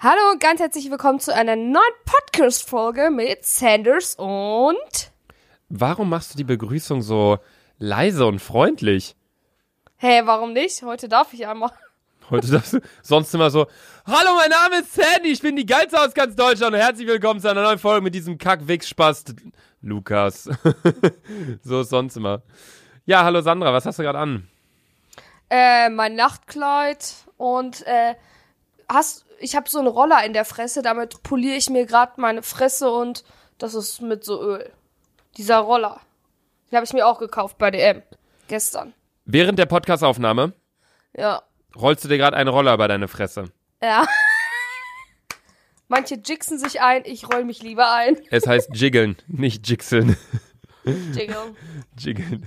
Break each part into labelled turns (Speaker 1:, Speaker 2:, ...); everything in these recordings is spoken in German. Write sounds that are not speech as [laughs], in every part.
Speaker 1: Hallo und ganz herzlich willkommen zu einer neuen Podcast-Folge mit Sanders und.
Speaker 2: Warum machst du die Begrüßung so leise und freundlich?
Speaker 1: Hä, hey, warum nicht? Heute darf ich einmal. [laughs]
Speaker 2: Heute darfst du sonst immer so, Hallo, mein Name ist Sandy, ich bin die Geilste aus ganz Deutschland und herzlich willkommen zu einer neuen Folge mit diesem Kack-Wichs-Spast Lukas. [laughs] so ist sonst immer. Ja, hallo Sandra, was hast du gerade an?
Speaker 1: Äh, mein Nachtkleid und äh, hast, ich habe so einen Roller in der Fresse, damit poliere ich mir gerade meine Fresse und das ist mit so Öl. Dieser Roller. Den habe ich mir auch gekauft bei DM. Gestern.
Speaker 2: Während der Podcastaufnahme?
Speaker 1: Ja.
Speaker 2: Rollst du dir gerade einen Roller bei deine Fresse?
Speaker 1: Ja. [laughs] Manche jigsen sich ein, ich roll mich lieber ein.
Speaker 2: Es heißt jiggeln, nicht jigseln. [laughs]
Speaker 1: Jiggeln.
Speaker 2: Jiggeln.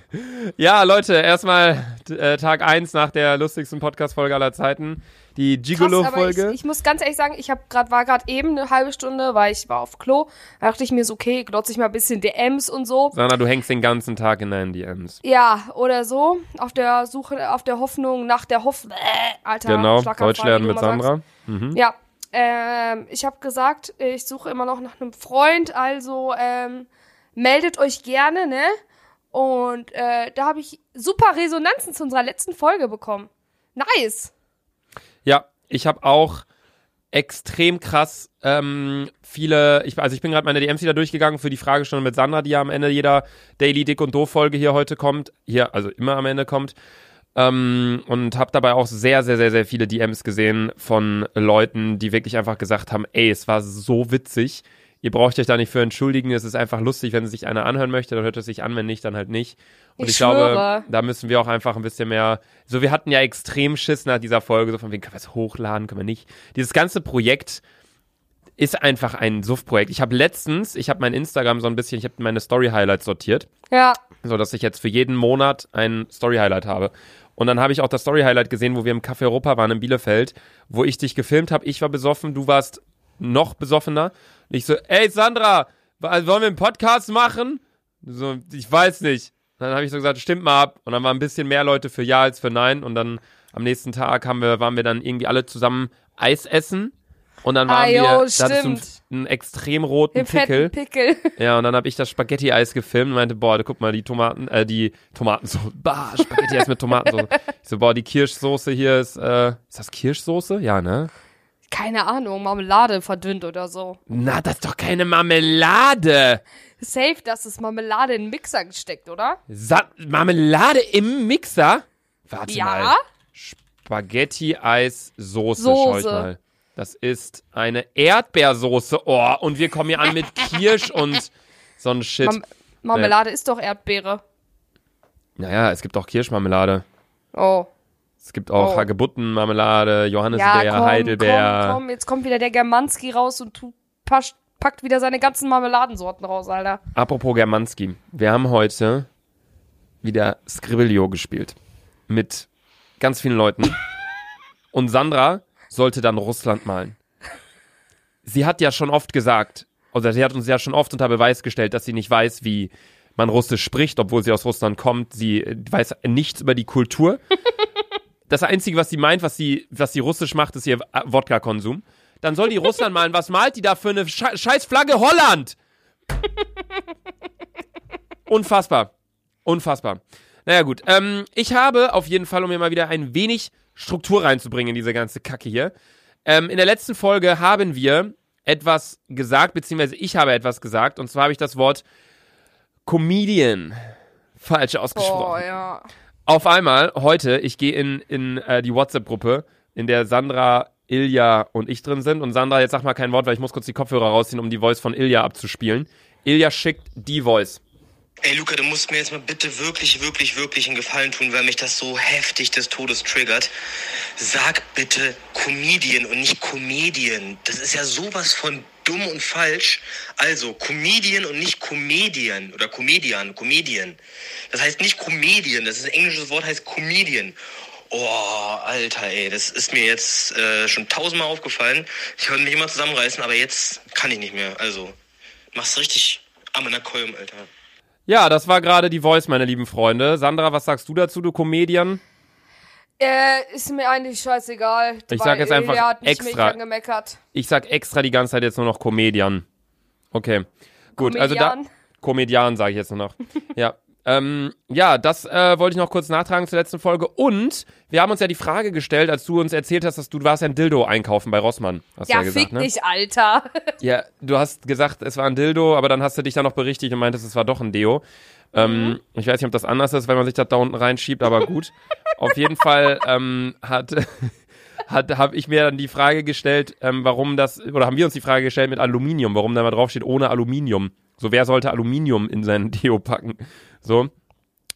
Speaker 2: Ja, Leute, erstmal äh, Tag 1 nach der lustigsten Podcast-Folge aller Zeiten. Die Gigolo-Folge.
Speaker 1: Ich, ich, muss ganz ehrlich sagen, ich hab grad, war gerade eben eine halbe Stunde, weil ich war auf Klo. Da dachte ich mir so, okay, glotze ich mal ein bisschen DMs und so.
Speaker 2: Sandra, du hängst den ganzen Tag in deinen DMs.
Speaker 1: Ja, oder so. Auf der Suche, auf der Hoffnung, nach der Hoffnung. Äh, Alter,
Speaker 2: genau, Deutsch lernen mit Sandra.
Speaker 1: Mhm. Ja, ähm, ich habe gesagt, ich suche immer noch nach einem Freund, also ähm, meldet euch gerne, ne? Und äh, da habe ich super Resonanzen zu unserer letzten Folge bekommen. Nice.
Speaker 2: Ja, ich habe auch extrem krass ähm, viele, ich, also ich bin gerade meine DMs wieder durchgegangen für die Fragestunde mit Sandra, die ja am Ende jeder Daily Dick und Doof Folge hier heute kommt, hier also immer am Ende kommt. Ähm, und habe dabei auch sehr, sehr, sehr, sehr viele DMs gesehen von Leuten, die wirklich einfach gesagt haben, ey, es war so witzig, Ihr braucht euch da nicht für entschuldigen. Es ist einfach lustig, wenn sich einer anhören möchte, dann hört es sich an, wenn nicht, dann halt nicht. Und ich, ich glaube, da müssen wir auch einfach ein bisschen mehr. So, wir hatten ja extrem Schiss nach dieser Folge, so von wegen, können wir es hochladen, können wir nicht. Dieses ganze Projekt ist einfach ein Suff-Projekt. Ich habe letztens, ich habe mein Instagram so ein bisschen, ich habe meine Story-Highlights sortiert.
Speaker 1: Ja.
Speaker 2: So dass ich jetzt für jeden Monat ein Story-Highlight habe. Und dann habe ich auch das Story-Highlight gesehen, wo wir im Café Europa waren in Bielefeld, wo ich dich gefilmt habe. Ich war besoffen, du warst noch besoffener. Ich so, ey Sandra, wollen wir einen Podcast machen? So, ich weiß nicht. Dann habe ich so gesagt, stimmt mal ab. Und dann waren ein bisschen mehr Leute für Ja als für Nein. Und dann am nächsten Tag haben wir, waren wir dann irgendwie alle zusammen Eis essen. Und dann waren ah, jo, wir, da hattest du einen extrem roten Den Pickel.
Speaker 1: Pickel. [laughs]
Speaker 2: Ja, und dann habe ich das Spaghetti-Eis gefilmt und meinte, boah, guck mal, die Tomaten, äh, die Tomatensoße, [laughs] bah, Spaghetti-Eis mit Tomatensoße. Ich so, boah, die Kirschsoße hier ist, äh, ist das Kirschsoße? Ja, ne?
Speaker 1: Keine Ahnung, Marmelade verdünnt oder so.
Speaker 2: Na, das ist doch keine Marmelade.
Speaker 1: Safe, dass es Marmelade in den Mixer gesteckt, oder?
Speaker 2: Sa Marmelade im Mixer? Warte
Speaker 1: ja?
Speaker 2: mal. Spaghetti-Eis-Soße, schau ich mal. Das ist eine Erdbeersoße. Oh, und wir kommen hier an mit Kirsch [laughs] und so ein Shit. Mar
Speaker 1: Marmelade äh. ist doch Erdbeere.
Speaker 2: Naja, es gibt auch Kirschmarmelade.
Speaker 1: Oh.
Speaker 2: Es gibt auch oh. Hagebuttenmarmelade, Johannisbeer, ja, komm, Heidelbeer.
Speaker 1: Komm, komm, jetzt kommt wieder der Germanski raus und tu, packt wieder seine ganzen Marmeladensorten raus, Alter.
Speaker 2: Apropos Germanski, wir haben heute wieder Scribblio gespielt. Mit ganz vielen Leuten. und Sandra sollte dann Russland malen. Sie hat ja schon oft gesagt, oder sie hat uns ja schon oft unter Beweis gestellt, dass sie nicht weiß, wie man Russisch spricht, obwohl sie aus Russland kommt. Sie weiß nichts über die Kultur. Das Einzige, was sie meint, was sie, was sie russisch macht, ist ihr Wodka-Konsum. Dann soll die Russland malen. Was malt die da für eine Sche scheiß Flagge Holland? Unfassbar. Unfassbar. Naja, gut. Ähm, ich habe auf jeden Fall, um mir mal wieder ein wenig Struktur reinzubringen in diese ganze Kacke hier. Ähm, in der letzten Folge haben wir etwas gesagt, beziehungsweise ich habe etwas gesagt, und zwar habe ich das Wort Comedian falsch ausgesprochen.
Speaker 1: Oh, ja.
Speaker 2: Auf einmal, heute, ich gehe in, in äh, die WhatsApp-Gruppe, in der Sandra, Ilja und ich drin sind. Und Sandra, jetzt sag mal kein Wort, weil ich muss kurz die Kopfhörer rausziehen, um die Voice von Ilja abzuspielen. Ilja schickt die Voice.
Speaker 3: Ey, Luca, du musst mir jetzt mal bitte wirklich, wirklich, wirklich einen Gefallen tun, weil mich das so heftig des Todes triggert. Sag bitte Comedian und nicht Comedian. Das ist ja sowas von dumm und falsch. Also, Comedian und nicht Comedian oder Comedian, Comedian. Das heißt nicht Comedian, das ist ein englisches Wort, heißt Comedian. Oh, Alter, ey, das ist mir jetzt äh, schon tausendmal aufgefallen. Ich wollte mich immer zusammenreißen, aber jetzt kann ich nicht mehr. Also, mach's richtig am in der Kolm, Alter.
Speaker 2: Ja, das war gerade die Voice, meine lieben Freunde. Sandra, was sagst du dazu, du Comedian?
Speaker 1: Äh, ist mir eigentlich scheißegal.
Speaker 2: Ich sag jetzt einfach
Speaker 1: hat mich
Speaker 2: extra.
Speaker 1: nicht angemeckert.
Speaker 2: Ich sag extra die ganze Zeit jetzt nur noch Comedian. Okay. Gut, also da.
Speaker 1: Komedian
Speaker 2: sage ich jetzt nur noch. [laughs] ja. Ähm, ja, das äh, wollte ich noch kurz nachtragen zur letzten Folge. Und wir haben uns ja die Frage gestellt, als du uns erzählt hast, dass du, du warst ja ein Dildo einkaufen bei Rossmann. Hast du
Speaker 1: Ja,
Speaker 2: ja gesagt,
Speaker 1: fick
Speaker 2: ne?
Speaker 1: dich, Alter. [laughs]
Speaker 2: Ja, du hast gesagt, es war ein Dildo, aber dann hast du dich dann noch berichtigt und meintest, es war doch ein Deo. Ähm,
Speaker 1: Mhm.
Speaker 2: ich weiß nicht, ob das anders ist, wenn man sich das da unten reinschiebt, aber gut. Auf jeden Fall ähm, hat, [laughs] hat habe ich mir dann die Frage gestellt, ähm, warum das, oder haben wir uns die Frage gestellt mit Aluminium, warum da mal draufsteht ohne Aluminium. So, wer sollte Aluminium in seinen Deo packen? So.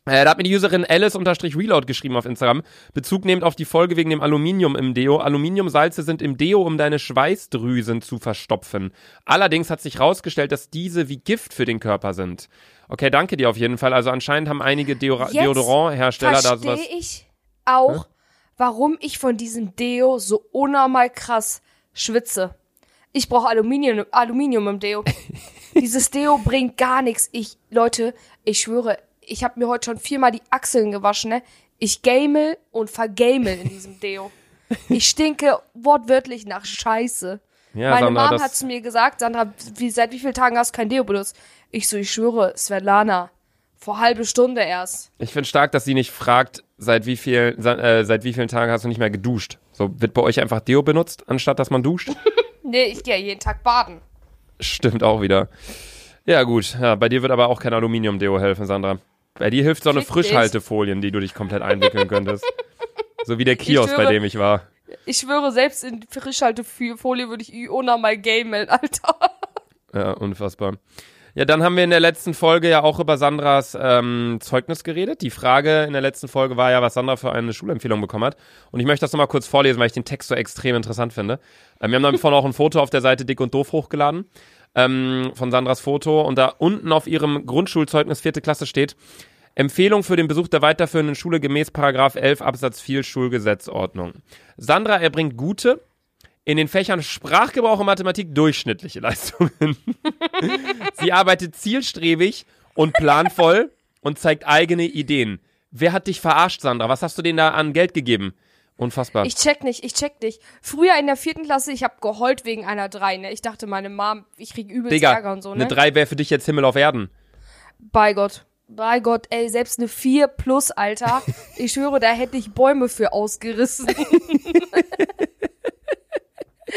Speaker 2: Äh, da hat mir die Userin Alice-Reload geschrieben auf Instagram. Bezug nehmend auf die Folge wegen dem Aluminium im Deo. Aluminiumsalze sind im Deo, um deine Schweißdrüsen zu verstopfen. Allerdings hat sich herausgestellt, dass diese wie Gift für den Körper sind. Okay, danke dir auf jeden Fall. Also anscheinend haben einige
Speaker 1: Jetzt
Speaker 2: Deodorant-Hersteller da sowas.
Speaker 1: Verstehe ich auch, warum ich von diesem Deo so unnormal krass schwitze. Ich brauche Aluminium, Aluminium im Deo. [laughs] Dieses Deo bringt gar nichts. Ich, Leute, ich schwöre, ich habe mir heute schon viermal die Achseln gewaschen, ne? Ich gamel und vergamel in diesem Deo. Ich stinke wortwörtlich nach Scheiße.
Speaker 2: Ja,
Speaker 1: Meine
Speaker 2: Sandra,
Speaker 1: Mom hat zu mir gesagt, Sandra, wie, seit wie vielen Tagen hast du kein Deo benutzt? Ich so, ich schwöre, Svetlana, vor halbe Stunde erst.
Speaker 2: Ich finde stark, dass sie nicht fragt, seit wie, viel, äh, seit wie vielen Tagen hast du nicht mehr geduscht. So, wird bei euch einfach Deo benutzt, anstatt dass man duscht? [laughs]
Speaker 1: Nee, ich gehe jeden Tag baden.
Speaker 2: Stimmt auch wieder. Ja, gut. Ja, bei dir wird aber auch kein Aluminium-Deo helfen, Sandra. Bei dir hilft so eine. Frischhaltefolien, die du dich komplett einwickeln könntest. So wie der Kiosk, bei
Speaker 1: schwöre-
Speaker 2: dem ich war.
Speaker 1: Ich schwöre, selbst in Frischhaltefolie würde ich Iona mal gamen, Alter.
Speaker 2: Ja, unfassbar. Ja, dann haben wir in der letzten Folge ja auch über Sandras ähm, Zeugnis geredet. Die Frage in der letzten Folge war ja, was Sandra für eine Schulempfehlung bekommen hat. Und ich möchte das nochmal kurz vorlesen, weil ich den Text so extrem interessant finde. Ähm, wir haben davon auch ein Foto auf der Seite Dick und Doof hochgeladen. Ähm, von Sandras Foto. Und da unten auf ihrem Grundschulzeugnis vierte Klasse steht, Empfehlung für den Besuch der weiterführenden Schule gemäß Paragraph 11 Absatz 4 Schulgesetzordnung. Sandra erbringt gute, in den Fächern Sprachgebrauch und Mathematik durchschnittliche [laughs] Leistungen. Sie arbeitet zielstrebig und planvoll und zeigt eigene Ideen. Wer hat dich verarscht, Sandra? Was hast du denen da an Geld gegeben? Unfassbar.
Speaker 1: Ich check nicht, ich check nicht. Früher in der vierten Klasse, ich hab geheult wegen einer drei, ne? Ich dachte, meine Mom, ich krieg übelst
Speaker 2: Digga,
Speaker 1: Ärger und so, ne?
Speaker 2: eine 3 wäre für dich jetzt Himmel auf Erden.
Speaker 1: Bei Gott. Bei Gott, ey, selbst eine 4 plus, Alter. [laughs] Ich schwöre, da hätte ich Bäume für ausgerissen. [laughs]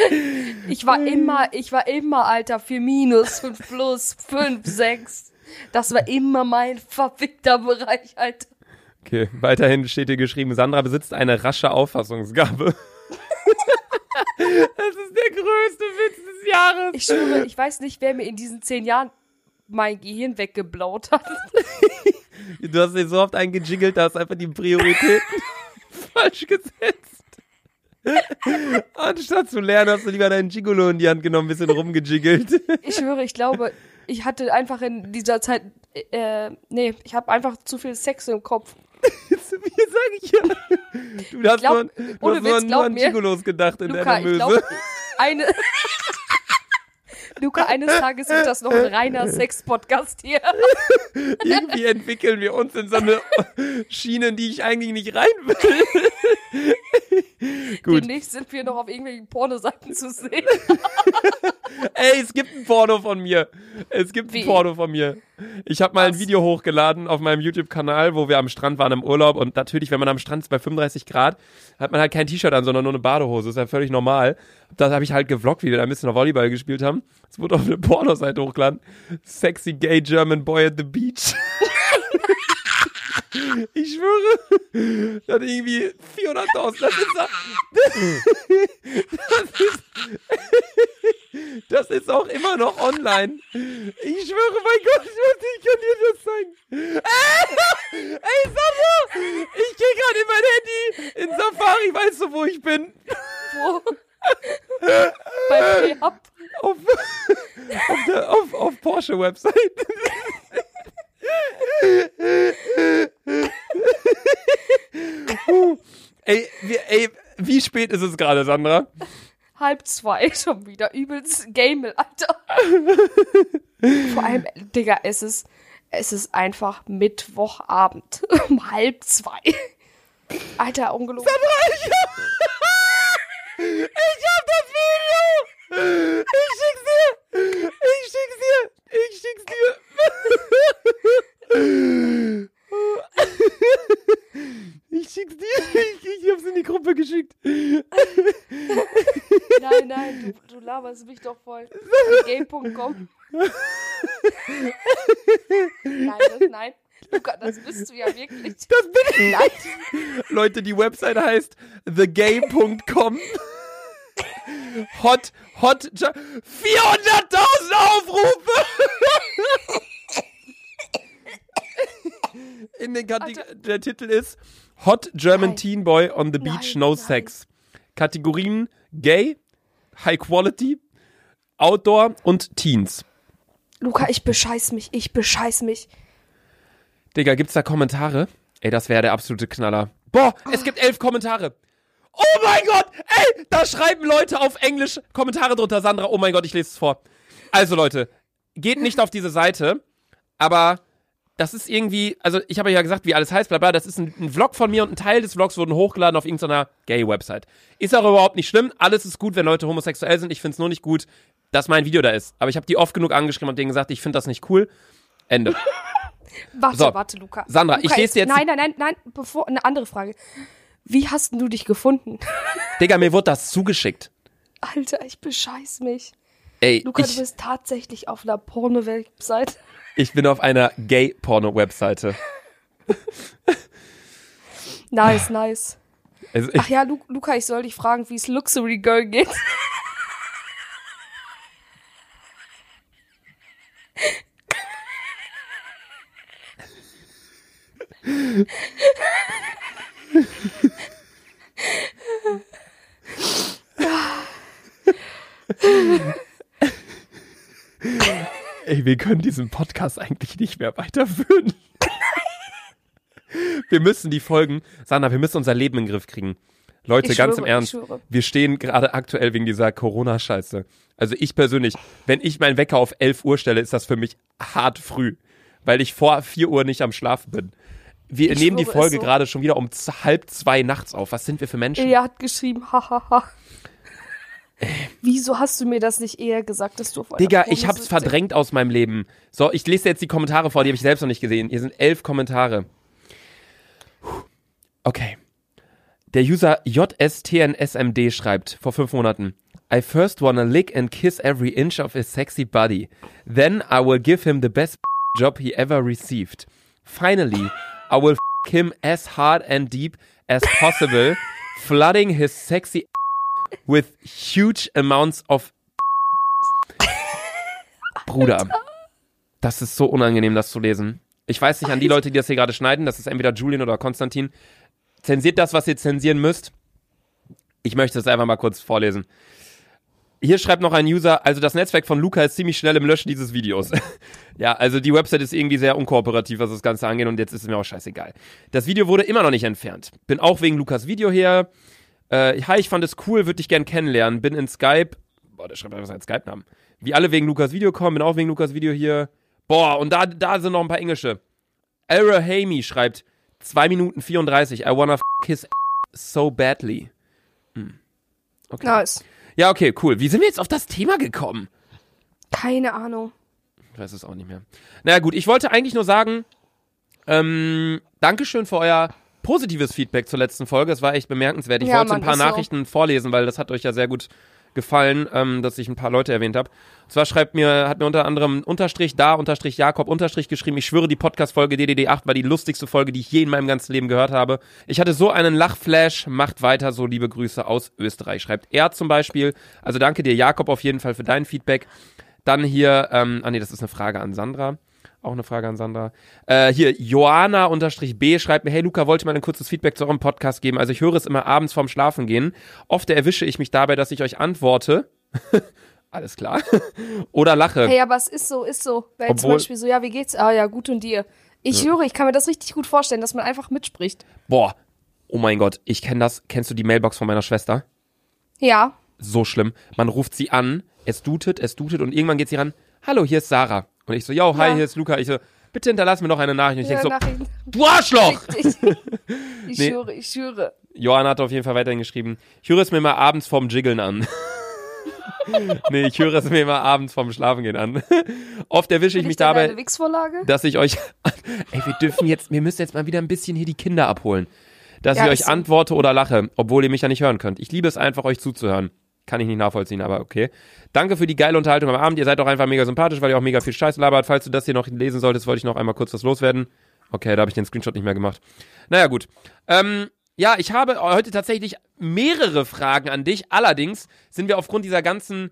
Speaker 1: [laughs] ich war immer, ich war immer, Alter, 4 minus, 5 plus, 5, 6. Das war immer mein verfickter Bereich, Alter.
Speaker 2: Okay, weiterhin steht hier geschrieben, Sandra besitzt eine rasche Auffassungsgabe. [laughs] das ist der größte Witz des Jahres.
Speaker 1: Ich schwöre, ich weiß nicht, wer mir in diesen 10 Jahren mein Gehirn weggeblaut hat. [laughs]
Speaker 2: Du hast dir so oft eingejiggelt, da hast einfach die Prioritäten falsch gesetzt. [laughs] Anstatt zu lernen, hast du lieber deinen Gigolo in die Hand genommen, ein bisschen rumgejiggelt. [laughs]
Speaker 1: Ich schwöre, ich glaube, ich hatte einfach in dieser Zeit, äh, nee, ich habe einfach zu viel Sex im Kopf.
Speaker 2: Wie sag ich ja? Du hast
Speaker 1: Glaub-
Speaker 2: nur, du
Speaker 1: ohne
Speaker 2: hast nur,
Speaker 1: Witz,
Speaker 2: nur
Speaker 1: glaub
Speaker 2: an
Speaker 1: mir.
Speaker 2: Gigolos gedacht in
Speaker 1: Luca,
Speaker 2: deiner
Speaker 1: ich
Speaker 2: Möse.
Speaker 1: eine. Luca, eines Tages wird das noch ein reiner [laughs] Sex-Podcast hier.
Speaker 2: Irgendwie entwickeln wir uns in so eine Schiene, in die ich eigentlich nicht rein will. [laughs] Gut.
Speaker 1: Demnächst sind wir noch auf irgendwelchen Pornoseiten zu sehen. [laughs]
Speaker 2: Ey, es gibt ein Porno von mir. Es gibt
Speaker 1: Wie?
Speaker 2: ein Porno von mir. Ich habe mal ein? Video hochgeladen auf meinem YouTube-Kanal, wo wir am Strand waren im Urlaub. Und natürlich, wenn man am Strand ist bei 35 Grad, hat man halt kein T-Shirt an, sondern nur eine Badehose. ist ja völlig normal. Da habe ich halt gevloggt, wie wir da ein bisschen Volleyball gespielt haben. Es wurde auf eine Pornoseite hochgeladen. Sexy gay German boy at the beach. [laughs] Ich schwöre, das hat irgendwie 400.000. Das ist, das ist, das ist auch immer noch online. Ich schwöre, mein Gott, ich, kann dir das zeigen. Ey, Sandra, ich gehe gerade in mein Handy in Safari, weißt du, wo ich bin?
Speaker 1: Wo? Bei Up.
Speaker 2: Auf, auf, der, auf, auf Porsche-Website. Ey, wie, ey, wie spät ist es gerade, Sandra?
Speaker 1: Halb zwei [laughs] schon wieder. Übelst Gamel, Alter. Vor allem, Digga, es ist, es ist einfach Mittwochabend. [laughs] Um halb zwei. Alter, ungelogen.
Speaker 2: Ich hab das Video! Ich schick's dir! Ich schick's dir! Ich schick's dir! [laughs] Ich schick's dir! Ich, ich hab's in die Gruppe geschickt.
Speaker 1: Nein, nein, du, du laberst mich doch voll. Game.com. nein, das, nein. Luca, das bist du ja wirklich.
Speaker 2: Das bin ich!
Speaker 1: Nein.
Speaker 2: Leute, die Webseite heißt thegame.com. Hot, hot, ja- 400.000 Aufrufe! In den Kategor
Speaker 1: Alter.
Speaker 2: der Titel ist Hot German
Speaker 1: Nein.
Speaker 2: Teen Boy on the Beach,
Speaker 1: Nein,
Speaker 2: No
Speaker 1: nein.
Speaker 2: Sex. Kategorien Gay, High Quality, Outdoor und Teens.
Speaker 1: Luca, ich bescheiß mich. Ich bescheiß mich.
Speaker 2: Digga, gibt's da Kommentare? Ey, das wäre der absolute Knaller. Boah, es gibt elf Kommentare. Oh mein Gott, ey, da schreiben Leute auf Englisch Kommentare drunter. Sandra, oh mein Gott, ich lese es vor. Also Leute, geht nicht auf diese Seite, aber das ist irgendwie, also ich habe ja gesagt, wie alles heißt, bla bla, das ist ein, ein Vlog von mir und ein Teil des Vlogs wurden hochgeladen auf irgendeiner Gay-Website. Ist auch überhaupt nicht schlimm, alles ist gut, wenn Leute homosexuell sind, ich find's nur nicht gut, dass mein Video da ist. Aber ich habe die oft genug angeschrieben und denen gesagt, ich finde das nicht cool. Ende. [laughs]
Speaker 1: Warte,
Speaker 2: So.
Speaker 1: warte, Luca.
Speaker 2: Sandra,
Speaker 1: Luca,
Speaker 2: ich lese jetzt-
Speaker 1: Nein, nein, nein, nein. Bevor, eine andere Frage. Wie hast du dich gefunden? [laughs]
Speaker 2: Digga, mir wurde das zugeschickt.
Speaker 1: Alter, ich bescheiß mich.
Speaker 2: Ey,
Speaker 1: Luca,
Speaker 2: ich,
Speaker 1: du bist tatsächlich auf einer Porno-Website. [laughs]
Speaker 2: Ich bin auf einer Gay-Porno-Webseite. [laughs]
Speaker 1: Nice, nice.
Speaker 2: Also ich,
Speaker 1: Ach ja, Lu Luca, ich soll dich fragen, wie es Luxury Girl geht.
Speaker 2: Ey, wir können diesen Podcast eigentlich nicht mehr weiterführen. Wir müssen die Folgen, Sandra, wir müssen unser Leben in den Griff kriegen. Leute,
Speaker 1: Ich
Speaker 2: ganz
Speaker 1: schwöre,
Speaker 2: im Ernst, wir stehen gerade aktuell wegen dieser Corona-Scheiße. Also ich persönlich, wenn ich meinen Wecker auf 11 Uhr stelle, ist das für mich hart früh, weil ich vor 4 Uhr nicht am Schlafen bin. Wir
Speaker 1: Ich
Speaker 2: nehmen die
Speaker 1: schwöre, ist
Speaker 2: Folge
Speaker 1: so.
Speaker 2: gerade schon wieder um halb zwei nachts auf. Was sind wir für Menschen?
Speaker 1: Ilja hat geschrieben, hahaha. Wieso hast du mir das nicht eher gesagt, dass du auf
Speaker 2: Digga, ich hab's
Speaker 1: Pornoseite-
Speaker 2: verdrängt aus meinem Leben. So, ich lese jetzt die Kommentare vor, die habe ich selbst noch nicht gesehen. Hier sind elf Kommentare. Okay. Der User JSTNSMD schreibt vor fünf Monaten. I first wanna lick and kiss every inch of his sexy body. Then I will give him the best [laughs] job he ever received. Finally, I will [laughs] f him as hard and deep as possible, flooding his sexy with huge amounts of Bruder, das ist so unangenehm, das zu lesen. Ich weiß nicht an die Leute, die das hier gerade schneiden, das ist entweder Julian oder Konstantin. Zensiert das, was ihr zensieren müsst. Ich möchte es einfach mal kurz vorlesen. Hier schreibt noch ein User, also das Netzwerk von Luca ist ziemlich schnell im Löschen dieses Videos. [laughs] ja, also die Website ist irgendwie sehr unkooperativ, was das Ganze angeht und jetzt ist es mir auch scheißegal. Das Video wurde immer noch nicht entfernt. Bin auch wegen Lukas Video hier. Äh, hi, ich fand es cool, würde dich gern kennenlernen. Bin in Skype. Boah, der schreibt einfach seinen Skype-Namen. Wie alle wegen Lukas Video kommen, bin auch wegen Lukas Video hier. Boah, und da, da sind noch ein paar Englische. Era Hamey schreibt 2 Minuten 34. I wanna f his so badly. Hm. Okay.
Speaker 1: Nice.
Speaker 2: Ja, okay, cool. Wie sind wir jetzt auf das Thema gekommen?
Speaker 1: Keine Ahnung.
Speaker 2: Ich weiß es auch nicht mehr. Naja, gut, ich wollte eigentlich nur sagen, ähm, Dankeschön für euer positives Feedback zur letzten Folge. Es war echt bemerkenswert. Ich
Speaker 1: Ja,
Speaker 2: wollte
Speaker 1: Mann,
Speaker 2: ein paar
Speaker 1: ist so.
Speaker 2: Nachrichten vorlesen, weil das hat euch ja sehr gut gefallen, ähm, dass ich ein paar Leute erwähnt habe. Und zwar schreibt mir, hat mir unter anderem Unterstrich da, Unterstrich Jakob, Unterstrich geschrieben, ich schwöre, die Podcast-Folge DDD8 war die lustigste Folge, die ich je in meinem ganzen Leben gehört habe. Ich hatte so einen Lachflash, macht weiter so, liebe Grüße aus Österreich. Schreibt er zum Beispiel. Also danke dir, Jakob, auf jeden Fall für dein Feedback. Dann hier, ähm, ah nee, das ist eine Frage an Sandra. Auch eine Frage an Sandra. Äh, hier, Joana-B schreibt mir, hey Luca, wollte mal ein kurzes Feedback zu eurem Podcast geben. Also ich höre es immer abends vorm Schlafengehen. Oft erwische ich mich dabei, dass ich euch antworte. [laughs] Alles klar. [laughs] Oder lache.
Speaker 1: Hey, aber es ist so, ist so. Weil zum
Speaker 2: Obwohl-
Speaker 1: Beispiel so, ja, wie geht's? Ah ja, gut und dir. Ich höre, ich kann mir das richtig gut vorstellen, dass man einfach mitspricht.
Speaker 2: Boah. Oh mein Gott, ich kenne das. Kennst du die Mailbox von meiner Schwester?
Speaker 1: Ja.
Speaker 2: So schlimm. Man ruft sie an, es dutet, es dutet und irgendwann geht sie ran. Hallo, hier ist Sarah. Und ich so, yo, hi,
Speaker 1: Ja.
Speaker 2: hier ist Luca. Ich so, Bitte hinterlass mir noch eine Nachricht. Und ich
Speaker 1: Ja,
Speaker 2: denk so, du Arschloch!
Speaker 1: Dich. [laughs] Ich
Speaker 2: Nee.
Speaker 1: schwöre, ich schwöre.
Speaker 2: Johanna hat auf jeden Fall weiterhin geschrieben, ich höre es mir mal abends vorm Jiggeln an. [laughs] nee, ich höre es mir mal abends vorm Schlafengehen an. [laughs] Oft erwische ich mich dabei, dass ich euch, ey, wir dürfen jetzt, wir müssen jetzt mal wieder ein bisschen hier die Kinder abholen. Dass
Speaker 1: Ja,
Speaker 2: ich euch antworte oder lache, obwohl ihr mich ja nicht hören könnt. Ich liebe es einfach, euch zuzuhören. Kann ich nicht nachvollziehen, aber okay. Danke für die geile Unterhaltung am Abend. Ihr seid auch einfach mega sympathisch, weil ihr auch mega viel Scheiß labert. Falls du das hier noch lesen solltest, wollte ich noch einmal kurz was loswerden. Okay, da habe ich den Screenshot nicht mehr gemacht. Naja, gut. Ähm, ja, ich habe heute tatsächlich mehrere Fragen an dich. Allerdings sind wir aufgrund dieser ganzen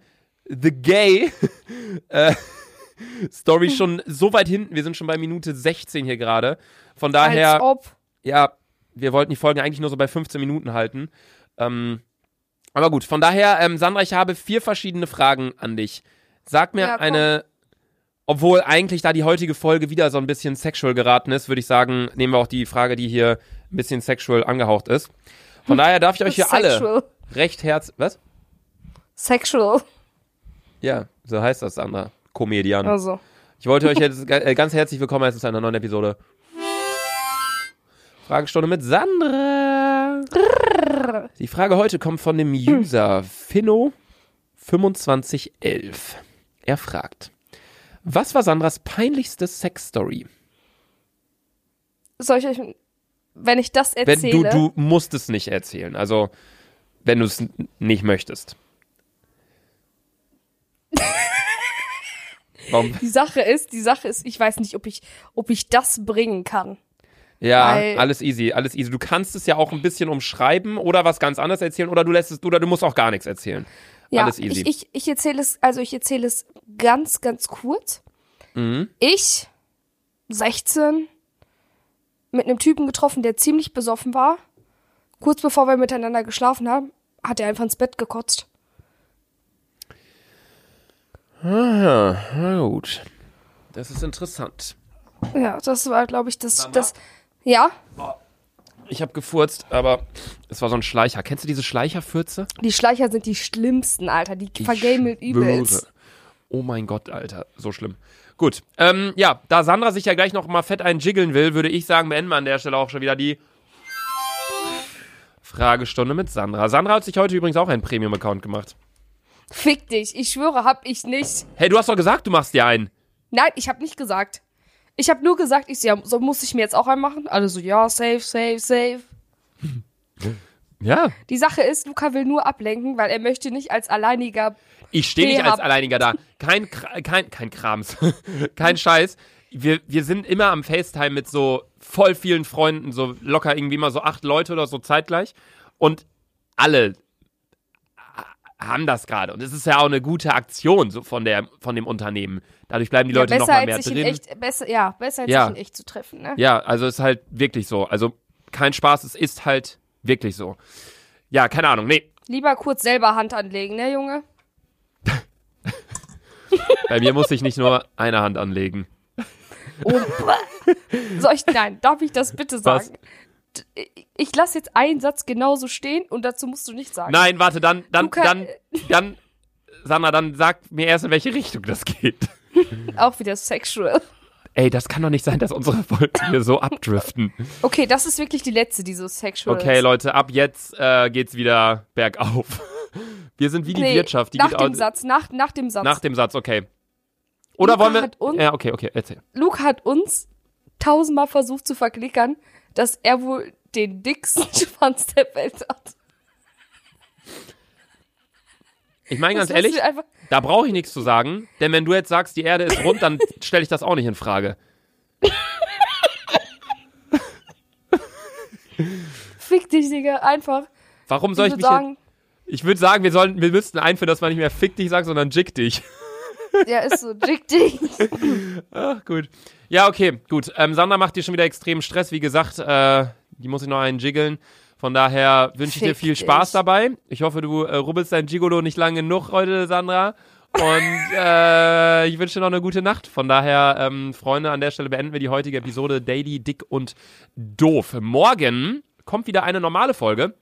Speaker 2: The Gay [laughs] äh, Story schon so weit hinten. Wir sind schon bei Minute 16 hier gerade. Von
Speaker 1: Als
Speaker 2: daher,
Speaker 1: ob.
Speaker 2: ja, wir wollten die Folgen eigentlich nur so bei 15 Minuten halten. Ähm, aber gut, von daher, ähm, Sandra, ich habe vier verschiedene Fragen an dich. Sag mir
Speaker 1: Ja,
Speaker 2: eine, obwohl eigentlich da die heutige Folge wieder so ein bisschen sexual geraten ist, würde ich sagen, nehmen wir auch die Frage, die hier ein bisschen sexual angehaucht ist. Von [laughs] daher darf ich euch hier alle
Speaker 1: Sexual.
Speaker 2: recht herz... Was?
Speaker 1: Sexual.
Speaker 2: Ja, so heißt das, Sandra. Comedian.
Speaker 1: Also.
Speaker 2: Ich wollte euch [laughs] jetzt äh, ganz herzlich willkommen heißen zu einer neuen Episode. Fragestunde mit Sandra. Die Frage heute kommt von dem User Finno2511. Er fragt, was war Sandras peinlichste Sexstory?
Speaker 1: Soll ich euch, wenn ich das
Speaker 2: Wenn
Speaker 1: erzähle?
Speaker 2: du, du musst es nicht erzählen, also wenn du es nicht möchtest. [laughs] Warum?
Speaker 1: die Sache ist, die Sache ist, ich weiß nicht, ob ich, ob ich das bringen kann.
Speaker 2: Ja,
Speaker 1: Weil-
Speaker 2: alles easy, alles easy. Du kannst es ja auch ein bisschen umschreiben oder was ganz anderes erzählen oder du lässt es, oder du musst auch gar nichts erzählen.
Speaker 1: Ja,
Speaker 2: alles easy.
Speaker 1: Ich, ich, ich erzähle es, also ich erzähle es ganz, ganz kurz.
Speaker 2: Mhm.
Speaker 1: Ich, 16, mit einem Typen getroffen, der ziemlich besoffen war. Kurz bevor wir miteinander geschlafen haben, hat er einfach ins Bett gekotzt.
Speaker 2: Ah, na gut. Das ist interessant.
Speaker 1: Ja, das war, glaube ich, das, das, ja,
Speaker 2: Ich habe gefurzt, aber es war so ein Schleicher. Kennst du diese Schleicherfürze?
Speaker 1: die Schleicher sind die schlimmsten, Alter. Die vergamen
Speaker 2: Ich
Speaker 1: übelst.
Speaker 2: Oh mein Gott, Alter, so schlimm. Gut, ähm, ja, da Sandra sich ja gleich noch mal fett einjiggeln will, würde ich sagen, beenden wir an der Stelle auch schon wieder die Fragestunde mit Sandra. Sandra hat sich heute übrigens auch einen Premium-Account gemacht.
Speaker 1: Fick dich, ich schwöre, hab ich nicht.
Speaker 2: Hey, du hast doch gesagt, du machst dir einen.
Speaker 1: Nein, ich habe nicht gesagt. Ich habe nur gesagt, ich so, ja, so muss ich mir jetzt auch einen machen. Alle so, ja, safe, safe, safe.
Speaker 2: Ja.
Speaker 1: Die Sache ist, Luca will nur ablenken, weil er möchte nicht als alleiniger.
Speaker 2: Ich stehe nicht als Alleiniger da. Kein, kein, kein Krams. [laughs] kein Scheiß. Wir, wir sind immer am FaceTime mit so voll vielen Freunden, so locker irgendwie mal so acht Leute oder so zeitgleich. Und alle haben das gerade. Und es ist ja auch eine gute Aktion so von, der, von dem Unternehmen. Dadurch bleiben die Leute
Speaker 1: ja,
Speaker 2: noch
Speaker 1: besser
Speaker 2: mal mehr
Speaker 1: als sich
Speaker 2: drin.
Speaker 1: in echt, besser, ja, besser als
Speaker 2: Ja.
Speaker 1: sich in echt zu treffen, ne?
Speaker 2: Ja, also ist halt wirklich so. Also kein Spaß, es ist halt wirklich so. Ja, keine Ahnung. Nee,
Speaker 1: Lieber kurz selber Hand anlegen, ne, Junge? [laughs]
Speaker 2: bei mir muss ich nicht nur eine Hand anlegen.
Speaker 1: Oh, [laughs] Soll ich, nein, darf ich das bitte
Speaker 2: Was?
Speaker 1: sagen? D- Ich lasse jetzt einen Satz genauso stehen und dazu musst du nichts sagen.
Speaker 2: Nein, warte, dann, dann, dann, dann, Sandra, dann sag mir erst, in welche Richtung das geht. [laughs]
Speaker 1: Auch wieder sexual.
Speaker 2: Ey, das kann doch nicht sein, dass unsere Folgen hier so abdriften.
Speaker 1: Okay, das ist wirklich die letzte, die so sexual
Speaker 2: Okay,
Speaker 1: ist.
Speaker 2: Leute, ab jetzt äh, geht's wieder bergauf. [laughs] Wir sind wie die
Speaker 1: Nee,
Speaker 2: Wirtschaft. Die
Speaker 1: nach dem Satz, nach, nach dem Satz.
Speaker 2: Nach dem Satz, okay. Oder
Speaker 1: Luca
Speaker 2: wollen wir.
Speaker 1: uns-
Speaker 2: ja, okay, okay, erzähl.
Speaker 1: Luke hat uns tausendmal versucht zu verklickern, dass er wohl den dicksten [laughs] Schwanz der Welt hat.
Speaker 2: Ich meine ganz ehrlich, da brauche ich nichts zu sagen, denn wenn du jetzt sagst, die Erde ist rund, dann [laughs] stelle ich das auch nicht in Frage.
Speaker 1: fick dich, Digga, einfach.
Speaker 2: Warum soll
Speaker 1: ich
Speaker 2: ich, mich
Speaker 1: sagen,
Speaker 2: Ich würde sagen, wir sollten, wir müssten einführen, dass man nicht mehr fick dich sagt, sondern jick dich.
Speaker 1: Ja, ist so, dick dich.
Speaker 2: Ach, gut. Ja, okay, gut. Ähm, Sandra macht dir schon wieder extremen Stress. Wie gesagt, äh, die muss ich noch einen jiggeln. Von daher wünsche ich dir
Speaker 1: Fick
Speaker 2: viel Spaß
Speaker 1: dich.
Speaker 2: dabei. Ich hoffe, du äh, rubbelst dein Gigolo nicht lang genug heute, Sandra. Und äh, ich wünsche dir noch eine gute Nacht. Von daher, ähm, Freunde, an der Stelle beenden wir die heutige Episode Daily, Dick und Doof. Morgen kommt wieder eine normale Folge.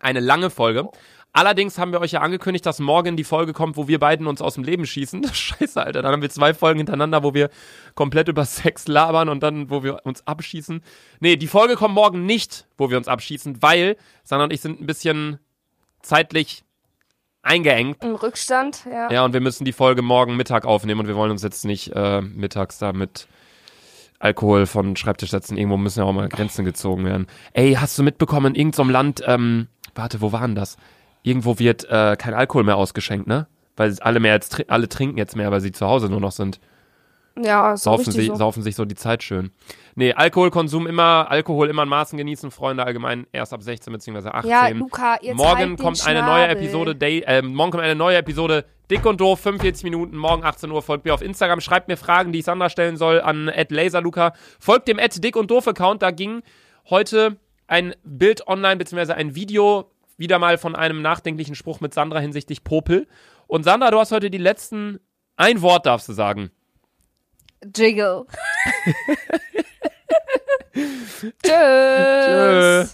Speaker 2: Eine lange Folge. Allerdings haben wir euch ja angekündigt, dass morgen die Folge kommt, wo wir beiden uns aus dem Leben schießen. [laughs] Scheiße, Alter. Dann haben wir zwei Folgen hintereinander, wo wir komplett über Sex labern und dann, wo wir uns abschießen. Nee, die Folge kommt morgen nicht, wo wir uns abschießen, weil Sandra und ich sind ein bisschen zeitlich eingeengt.
Speaker 1: Im Rückstand, ja.
Speaker 2: Ja, und wir müssen die Folge morgen Mittag aufnehmen und wir wollen uns jetzt nicht äh, mittags da mit Alkohol von Schreibtisch setzen. Irgendwo müssen ja auch mal Grenzen gezogen werden. Ey, hast du mitbekommen, in irgendeinem Land, ähm, warte, wo waren das? Irgendwo wird äh, kein Alkohol mehr ausgeschenkt, ne? Weil alle mehr jetzt, alle trinken jetzt mehr, weil sie zu Hause nur noch sind.
Speaker 1: Ja, auch
Speaker 2: Saufen, sie,
Speaker 1: so.
Speaker 2: saufen sich so die Zeit schön. Nee, Alkoholkonsum immer, Alkohol immer in Maßen genießen, Freunde allgemein erst ab 16 bzw. 18.
Speaker 1: Ja, Luca, jetzt
Speaker 2: Morgen
Speaker 1: halt
Speaker 2: kommt eine neue
Speaker 1: Schnabel.
Speaker 2: Episode, Day, äh, morgen kommt eine neue Episode Dick und Doof, 45 Minuten, morgen 18 Uhr. Folgt mir auf Instagram, schreibt mir Fragen, die ich Sandra stellen soll, an laserluca. Folgt dem Dick und Doof Account, da ging heute ein Bild online, beziehungsweise ein Video, wieder mal von einem nachdenklichen Spruch mit Sandra hinsichtlich Popel. Und Sandra, du hast heute die letzten, ein Wort darfst du sagen.
Speaker 1: Jiggle. [laughs] Tschüss.
Speaker 2: Tschö.